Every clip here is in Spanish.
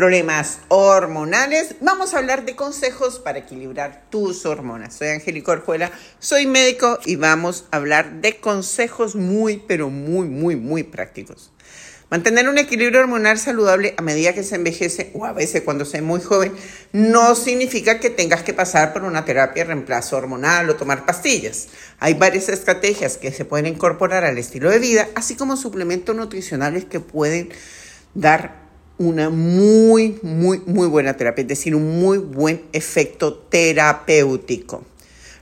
problemas hormonales, vamos a hablar de consejos para equilibrar tus hormonas. Soy Angélica Orjuela, soy médico y vamos a hablar de consejos muy, pero muy, muy, muy prácticos. Mantener un equilibrio hormonal saludable a medida que se envejece o a veces cuando se es muy joven no significa que tengas que pasar por una terapia de reemplazo hormonal o tomar pastillas. Hay varias estrategias que se pueden incorporar al estilo de vida, así como suplementos nutricionales que pueden dar una muy, muy, muy buena terapia, es decir, un muy buen efecto terapéutico.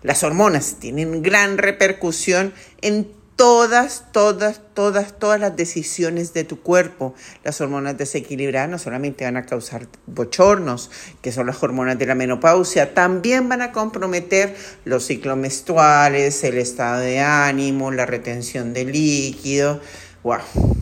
Las hormonas tienen gran repercusión en todas, todas, todas, todas las decisiones de tu cuerpo. Las hormonas desequilibradas no solamente van a causar bochornos, que son las hormonas de la menopausia, también van a comprometer los ciclos menstruales, el estado de ánimo, la retención de líquido. ¡Wow!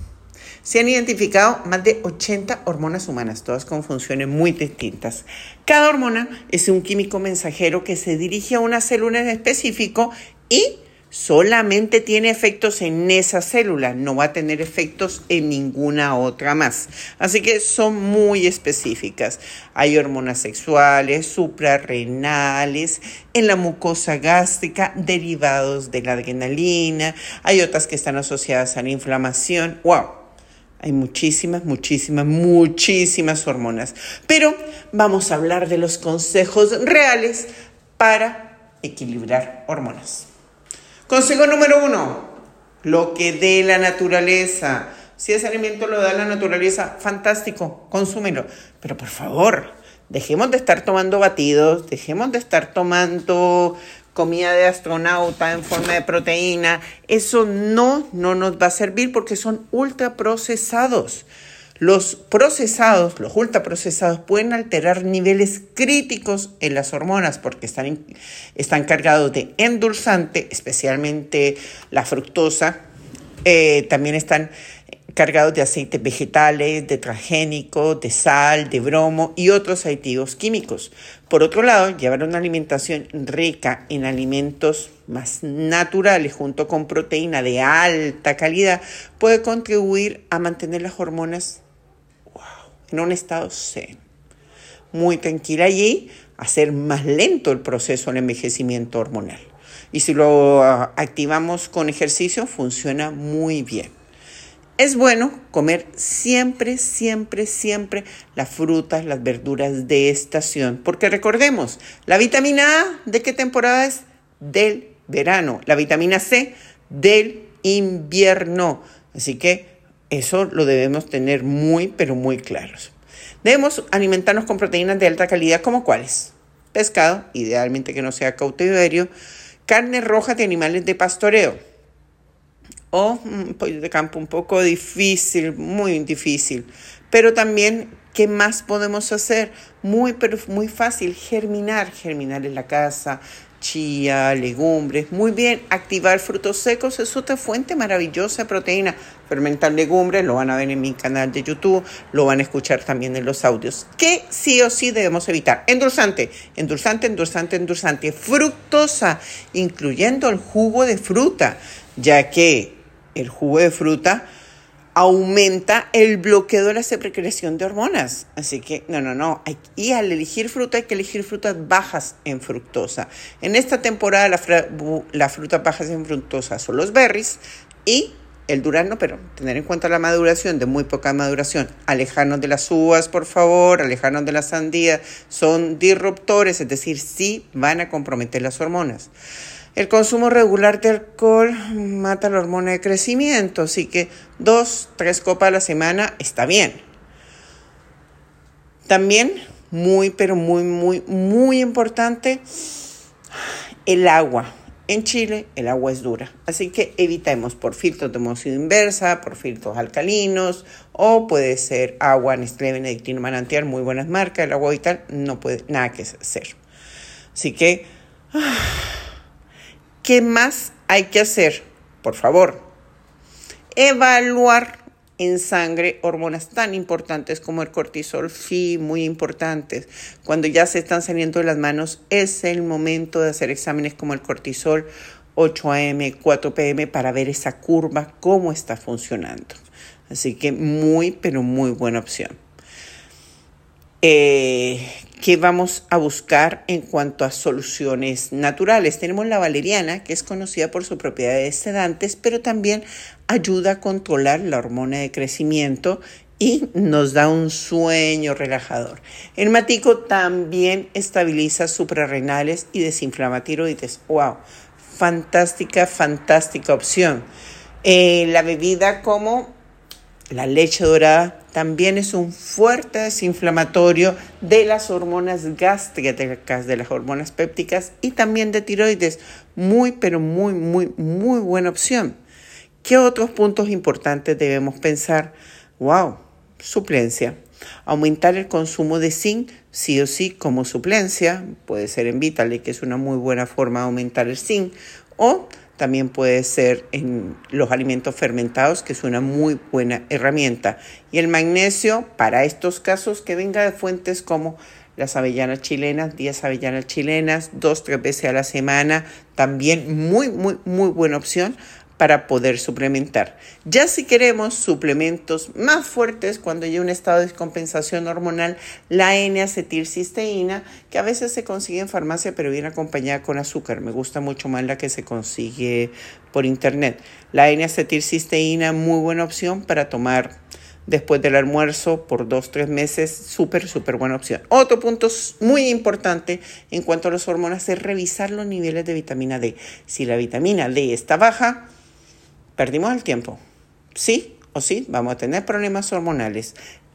Se han identificado más de 80 hormonas humanas, todas con funciones muy distintas. Cada hormona es un químico mensajero que se dirige a una célula en específico y solamente tiene efectos en esa célula, no va a tener efectos en ninguna otra más. Así que son muy específicas. Hay hormonas sexuales, suprarrenales, en la mucosa gástrica, derivados de la adrenalina, hay otras que están asociadas a la inflamación. ¡Wow! Hay muchísimas, muchísimas, muchísimas hormonas. Pero vamos a hablar de los consejos reales para equilibrar hormonas. Consejo número uno, lo que dé la naturaleza. Si ese alimento lo da la naturaleza, fantástico, consúmelo. Pero por favor, dejemos de estar tomando batidos, dejemos de estar tomando comida de astronauta en forma de proteína, eso no, no nos va a servir porque son ultraprocesados. Los procesados, los ultraprocesados, pueden alterar niveles críticos en las hormonas porque están, están cargados de endulzante, especialmente la fructosa. Eh, también están cargados de aceites vegetales, de transgénico, de sal, de bromo y otros aditivos químicos. Por otro lado, llevar una alimentación rica en alimentos más naturales junto con proteína de alta calidad puede contribuir a mantener las hormonas en un estado zen, muy tranquila y hacer más lento el proceso del envejecimiento hormonal. Y si lo ah, activamos con ejercicio, funciona muy bien. Es bueno comer siempre, siempre, siempre las frutas, las verduras de estación, porque recordemos, la vitamina A, ¿de qué temporada es? Del verano. La vitamina C, del invierno. Así que eso lo debemos tener muy, pero muy claros. Debemos alimentarnos con proteínas de alta calidad, como cuáles? Pescado, idealmente que no sea cautiverio, carne roja de animales de pastoreo o un pollo de campo un poco difícil, muy difícil. Pero también, ¿qué más podemos hacer? Muy, pero muy fácil, germinar, germinar en la casa, chía, legumbres, muy bien, activar frutos secos es otra fuente maravillosa de proteína. Fermentar legumbres, lo van a ver en mi canal de YouTube, lo van a escuchar también en los audios. ¿Qué sí o sí debemos evitar? Endulzante, endulzante, endulzante, endulzante, fructosa, incluyendo el jugo de fruta, ya que el jugo de fruta aumenta el bloqueo de la secreción de hormonas. Así que, no, no, no. y al elegir fruta hay que elegir frutas bajas en fructosa. En esta temporada las frutas bajas en fructosa son los berries y el durazno, pero tener en cuenta la maduración, de muy poca maduración. Alejarnos de las uvas, por favor, alejarnos de la sandía. Son disruptores, es decir, sí van a comprometer las hormonas. El consumo regular de alcohol mata la hormona de crecimiento, así que dos, tres copas a la semana está bien. También, muy, pero muy, muy, muy importante, el agua. En Chile el agua es dura, así que evitemos por filtros de moción inversa, por filtros alcalinos o puede ser agua Nestlé Benedictino Manantial, muy buenas marcas, el agua vital no puede nada que hacer. Así que... Ah, ¿Qué más hay que hacer? Por favor, evaluar en sangre hormonas tan importantes como el cortisol, sí, muy importantes. Cuando ya se están saliendo de las manos, es el momento de hacer exámenes como el cortisol 8 AM, 4 PM para ver esa curva, cómo está funcionando. Así que muy, pero muy buena opción. Eh, ¿qué vamos a buscar en cuanto a soluciones naturales? Tenemos la valeriana, que es conocida por sus propiedades sedantes, pero también ayuda a controlar la hormona de crecimiento y nos da un sueño relajador. El matico también estabiliza suprarrenales y desinflama tiroides. ¡Wow! Fantástica, fantástica opción. Eh, la bebida como la leche dorada también es un fuerte desinflamatorio de las hormonas gástricas, de las hormonas pépticas y también de tiroides. Muy, pero muy, muy, muy buena opción. ¿Qué otros puntos importantes debemos pensar? ¡Wow! Suplencia. Aumentar el consumo de zinc, sí o sí, como suplencia. Puede ser en Vitale, que es una muy buena forma de aumentar el zinc. O también puede ser en los alimentos fermentados, que es una muy buena herramienta. Y el magnesio, para estos casos, que venga de fuentes como las avellanas chilenas, 10 avellanas chilenas, dos, tres veces a la semana, también muy, muy, muy buena opción para poder suplementar. Ya si queremos suplementos más fuertes, cuando hay un estado de descompensación hormonal, la N-acetilcisteína, que a veces se consigue en farmacia, pero viene acompañada con azúcar. Me gusta mucho más la que se consigue por internet. La N-acetilcisteína, muy buena opción para tomar después del almuerzo por dos, tres meses, súper, súper buena opción. Otro punto muy importante en cuanto a las hormonas es revisar los niveles de vitamina D. Si la vitamina D está baja, perdimos el tiempo. Sí o sí, vamos a tener problemas hormonales.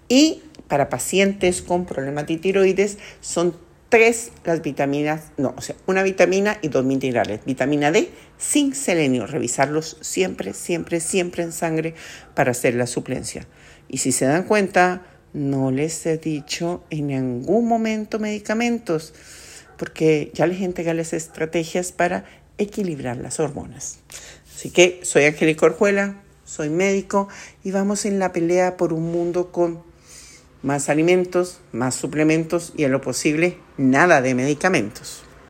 Y para pacientes con problemas de tiroides son tres las vitaminas, no, o sea, una vitamina y dos minerales. Vitamina D sin selenio, revisarlos siempre, siempre, siempre en sangre para hacer la suplencia. Y si se dan cuenta, no les he dicho en ningún momento medicamentos, porque ya les entregué las estrategias para equilibrar las hormonas. Así que soy Angélica Orjuela, soy médico y vamos en la pelea por un mundo con más alimentos, más suplementos y en lo posible nada de medicamentos.